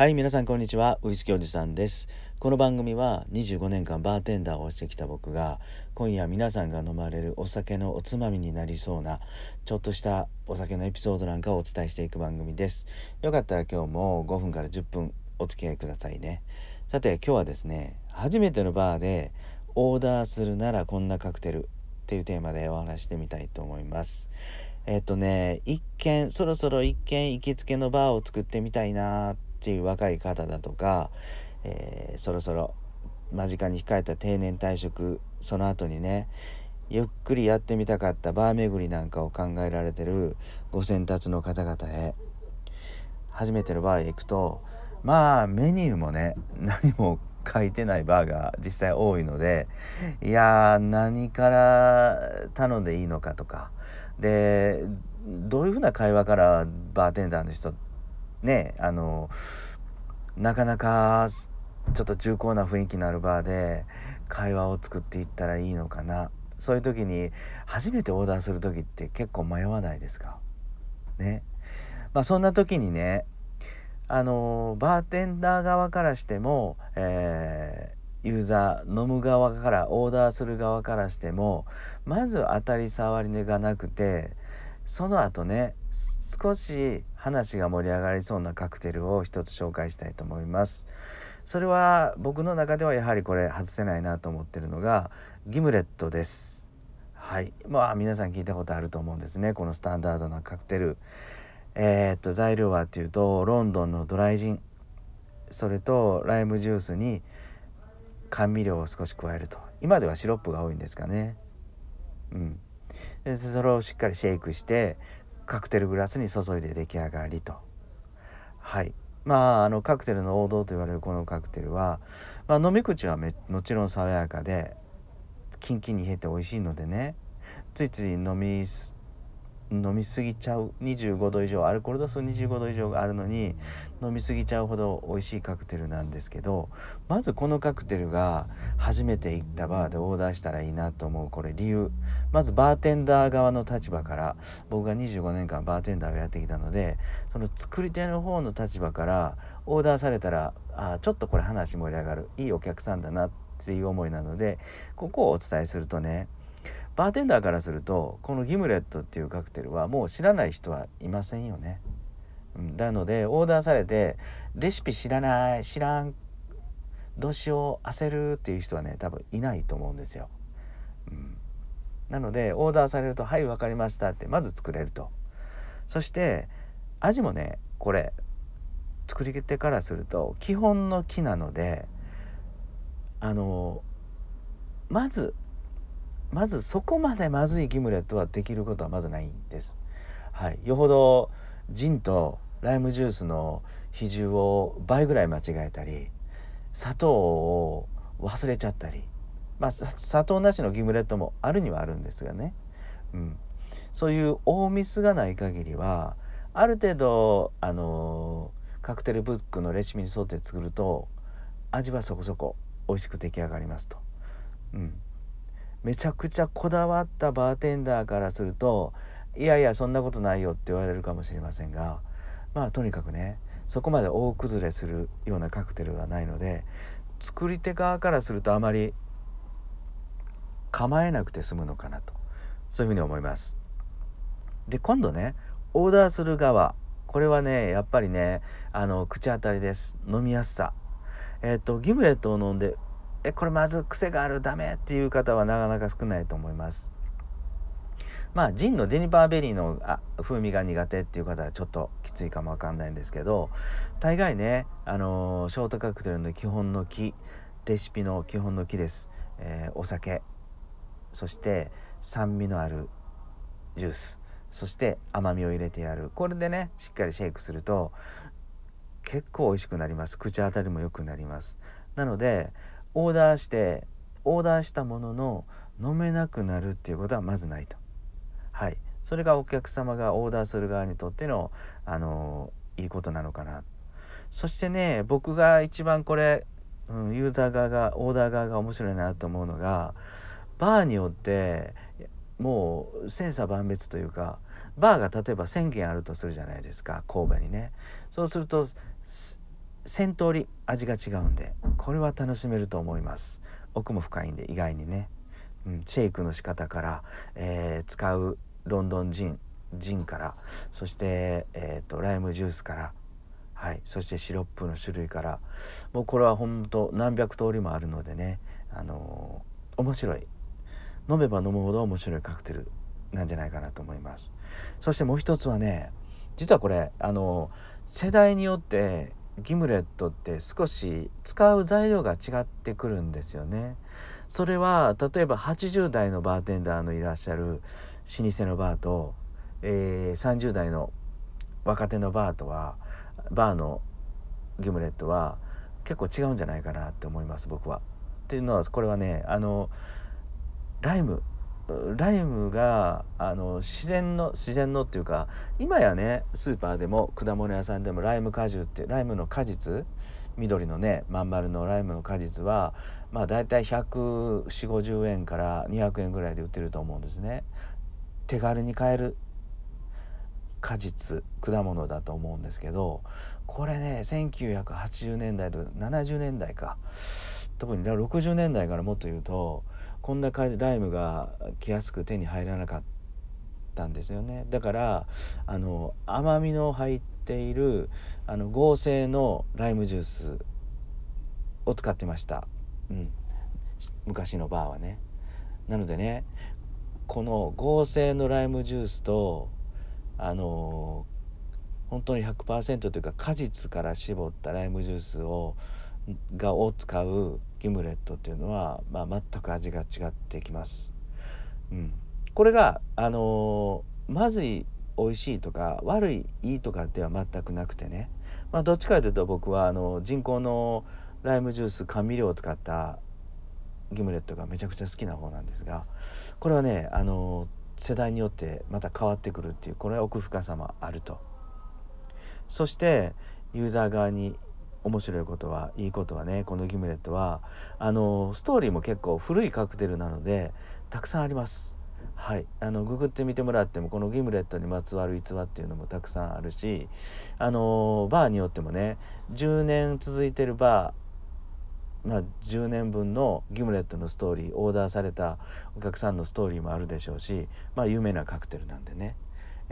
はい皆さんこんにちは。ウイスキーおじさんです。この番組は25年間バーテンダーをしてきた僕が今夜皆さんが飲まれるお酒のおつまみになりそうなちょっとしたお酒のエピソードなんかをお伝えしていく番組です。よかったら今日も5分から10分お付き合いくださいね。さて今日はですね初めてのバーでオーダーするならこんなカクテルっていうテーマでお話してみたいと思います。えっとね一見そろそろ一見行きつけのバーを作ってみたいなっていう若い方だとか、えー、そろそろ間近に控えた定年退職その後にねゆっくりやってみたかったバー巡りなんかを考えられてるご先達の方々へ初めてのバーへ行くとまあメニューもね何も書いてないバーが実際多いのでいや何から頼んでいいのかとかでどういうふうな会話からバーテンダーの人ってねあのなかなかちょっと重厚な雰囲気のあるバーで会話を作っていったらいいのかな。そういう時に初めてオーダーする時って結構迷わないですか？ね。まあそんな時にねあのバーテンダー側からしても、えー、ユーザー飲む側からオーダーする側からしてもまず当たり障りがなくてその後ね少し話が盛り上がりそうなカクテルを一つ紹介したいと思います。それは僕の中ではやはりこれ外せないなと思ってるのがギムレットです。はい。まあ皆さん聞いたことあると思うんですね。このスタンダードなカクテル。えー、っと材料はっていうとロンドンのドライジン。それとライムジュースに甘味料を少し加えると。今ではシロップが多いんですかね。うん。でそれをしっかりシェイクしてカクテルグラスに注いで出来上がりと。はい。まああのカクテルの王道と言われるこのカクテルは、まあ、飲み口はめもちろん爽やかでキンキンに冷えて美味しいのでねついつい飲み飲みすぎちゃう。25度以上。アルコール度数25度以上があるのに飲みすぎちゃうほど美味しいカクテルなんですけどまずこのカクテルが初めて行ったバーでオーダーしたらいいなと思う。これ理由。まずバーテンダー側の立場から。僕が25年間バーテンダーをやってきたのでその作り手の方の立場からオーダーされたらあちょっとこれ話盛り上がる。いいお客さんだなっていう思いなのでここをお伝えするとねバーテンダーからするとこのギムレットっていうカクテルはもう知らない人はいませんよね。なのでオーダーされてレシピ知らない知らんどうしよう焦るっていう人はね多分いないと思うんですよ。うん、なのでオーダーされると「はい分かりました」ってまず作れると。そして味もねこれ作り手からすると基本の木なのであのまずまずそこまでまずいギムレットはできることはまずないんです。はい、よほどジンとライムジュースの比重を倍ぐらい間違えたり砂糖を忘れちゃったりまあ砂糖なしのギムレットもあるにはあるんですがね、うん、そういう大ミスがない限りはある程度あのカクテルブックのレシピに沿って作ると味はそこそこ美味しく出来上がりますと。うんめちゃくちゃこだわったバーテンダーからするといやいやそんなことないよって言われるかもしれませんがまあとにかくねそこまで大崩れするようなカクテルはないので作り手側からするとあまり構えなくて済むのかなとそういうふうに思います。で今度ねオーダーする側これはねやっぱりねあの口当たりです飲みやすさえっ、とギムレットを飲んでえこれまず癖があるダメっていう方はなかなか少ないと思います。まあジンのジェニパーベリーのあ風味が苦手っていう方はちょっときついかもわかんないんですけど大概ねあのー、ショートカクテルの基本の木レシピの基本の木です、えー、お酒。そして酸味のあるジュース。そして甘みを入れてやる。これでねしっかりシェイクすると結構美味しくなります。口当たりも良くなります。なのでオーダーしてオーダーしたものの飲めなくなるっていうことはまずないと。はい、それがお客様がオーダーする側にとっての、あのいいことなのかな。そしてね僕が一番これ、うん、ユーザー側がオーダー側が面白いなと思うのがバーによってもう千差万別というかバーが例えば1,000軒あるとするじゃないですか神戸にね。そうすると1000通り味が違うんでこれは楽しめると思います。奥も深いんで意外にね、うん、シェイクの仕方から、えー、使うロンドンジンジンからそして、えーと、ライムジュースからはい、そしてシロップの種類からもうこれは本当何百通りもあるのでね、あのー、面白い。飲めば飲むほど面白いカクテルなんじゃないかなと思います。そしてもう一つはね実はこれあの世代によってギムレットって少し使う材料が違ってくるんですよね。それは例えば80代のバーテンダーのいらっしゃる老舗のバーと、えー、30代の若手のバーとはバーのギムレットは結構違うんじゃないかなって思います僕は。っていうのはこれはねあのライムライムがあの自然の自然のっていうか今やねスーパーでも果物屋さんでもライム果汁ってライムの果実緑のねまん丸のライムの果実はまあ大体14050円から200円ぐらいで売ってると思うんですね。手軽に買える果実果物だと思うんですけどこれね1980年代とか70年代か特に60年代からもっと言うとこんなライムが来やすく手に入らなかったんですよね。だからあの甘みの入っているあの合成のライムジュースを使ってました、うん、昔のバーはね。なのでねこの合成のライムジュースとあの本当に100%というか果実から絞ったライムジュースをがを使うギムレットっていうのは、まあ、全く味が違ってきます。うん、これがあのー、まずい美味しいとか悪いいいとかでは全くなくてね、まあ、どっちかというと僕はあの人工のライムジュース甘味料を使ったギムレットがめちゃくちゃ好きな方なんですがこれはねあの世代によってまた変わってくるっていうこれは奥深さもあると。そしてユーザー側に面白いことはいいことはねこのギムレットはあのストーリーも結構古いカクテルなのでたくさんあります。はい、あのググってみてもらってもこのギムレットにまつわる逸話っていうのもたくさんあるしあのバーによってもね10年続いてるバーまあ、10年分のギムレットのストーリーオーダーされたお客さんのストーリーもあるでしょうし、まあ、有名なカクテルなんでね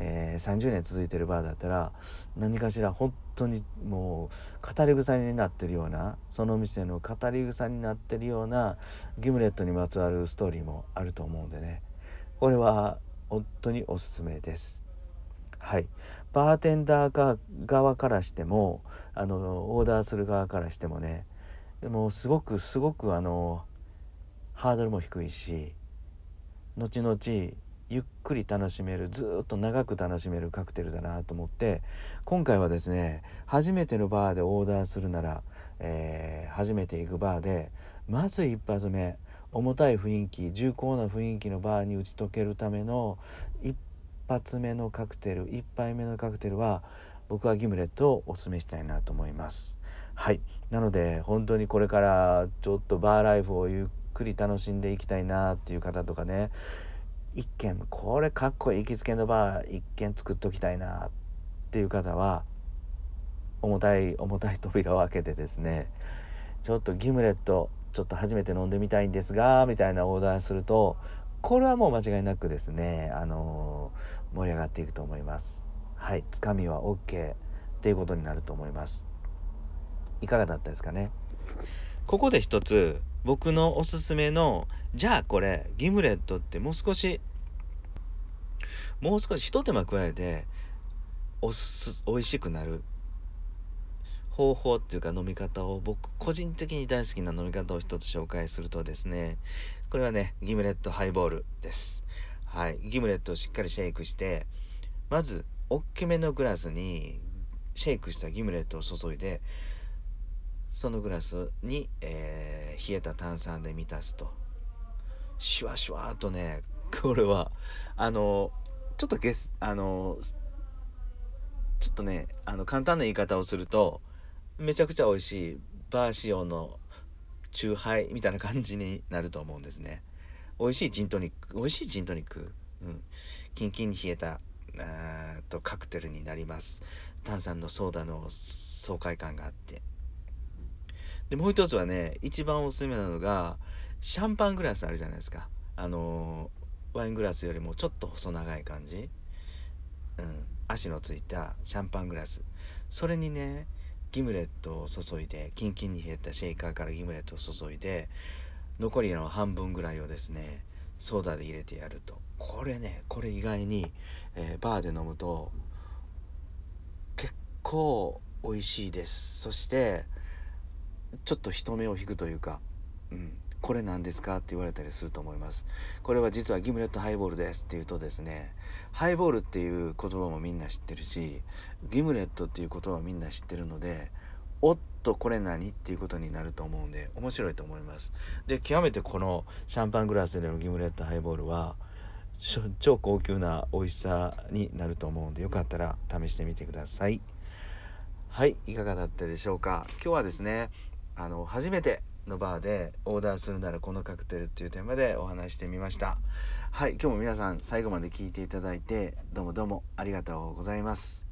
えー、30年続いてるバーだったら何かしら本当にもう語り草になってるようなその店の語り草になってるようなギムレットにまつわるストーリーもあると思うんでねこれは本当におすすめです。はい、バーテンダー側からしてもあのオーダーする側からしてもねでもすごくすごくあのハードルも低いし後々ゆっくり楽しめるずっと長く楽しめるカクテルだなと思って今回はですね初めてのバーでオーダーするなら、えー、初めて行くバーでまず一発目重たい雰囲気重厚な雰囲気のバーに打ち解けるための一発目のカクテル1杯目のカクテルは僕はギムレットをおすすめしたいなと思います。はい。なので本当にこれからちょっとバーライフをゆっくり楽しんでいきたいなっていう方とかね一軒これかっこいい行きつけのバー一軒作っときたいなっていう方は重たい重たい扉を開けてですねちょっとギムレットちょっと初めて飲んでみたいんですがみたいなオーダーするとこれはもう間違いなくですねあのー、盛り上がっていくと思います。はいつかみは OK っていうことになると思います。いかがだったですかね？ここで一つ僕のおすすめのじゃあこれギムレットってもう少しもう少し一手間加えておす美味しくなる。方法っていうか飲み方を僕個人的に大好きな飲み方を一つ紹介するとですねこれはねギムレットハイボールです。はい。ギムレットをしっかりシェイクしてまず大きめのグラスにシェイクしたギムレットを注いでそのグラスに、えー、冷えた炭酸で満たすと。シュワシュワとねこれはあのちょっとゲスあのちょっとねあの簡単な言い方をするとめちゃくちゃ美味しいバー仕様のチューハイみたいな感じになると思うんですね。美味しいジントニック美味しいジントニック？うん。キンキンに冷えたあとカクテルになります。炭酸のソーダの爽快感があって。でもう一つはね一番おすすめなのがシャンパングラスあるじゃないですか。あのワイングラスよりもちょっと細長い感じ。うん。足のついたシャンパングラス。それにねギムレットを注いでキンキンに冷えたシェイカーからギムレットを注いで残りの半分ぐらいをですねソーダで入れてやると。これねこれ意外に、えー、バーで飲むと結構美味しいです。そしてちょっと人目を引くというか、うん、これ何ですかって言われたりすると思います。これは実はギムレットハイボールですって言うとですねハイボールっていう言葉もみんな知ってるしギムレットっていう言葉もみんな知ってるのでおっとこれ何っていうことになると思うんで面白いと思います。で極めてこのシャンパングラスでのギムレットハイボールは超高級な美味しさになると思うんでよかったら試してみてください。はいいかがだったでしょうか。今日はですねあの初めてのバーでオーダーするならこのカクテルっていうテーマでお話してみました。はい今日も皆さん最後まで聞いていただいてどうもどうもありがとうございます。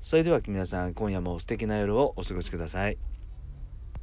それでは皆さん今夜も素敵な夜をお過ごしください。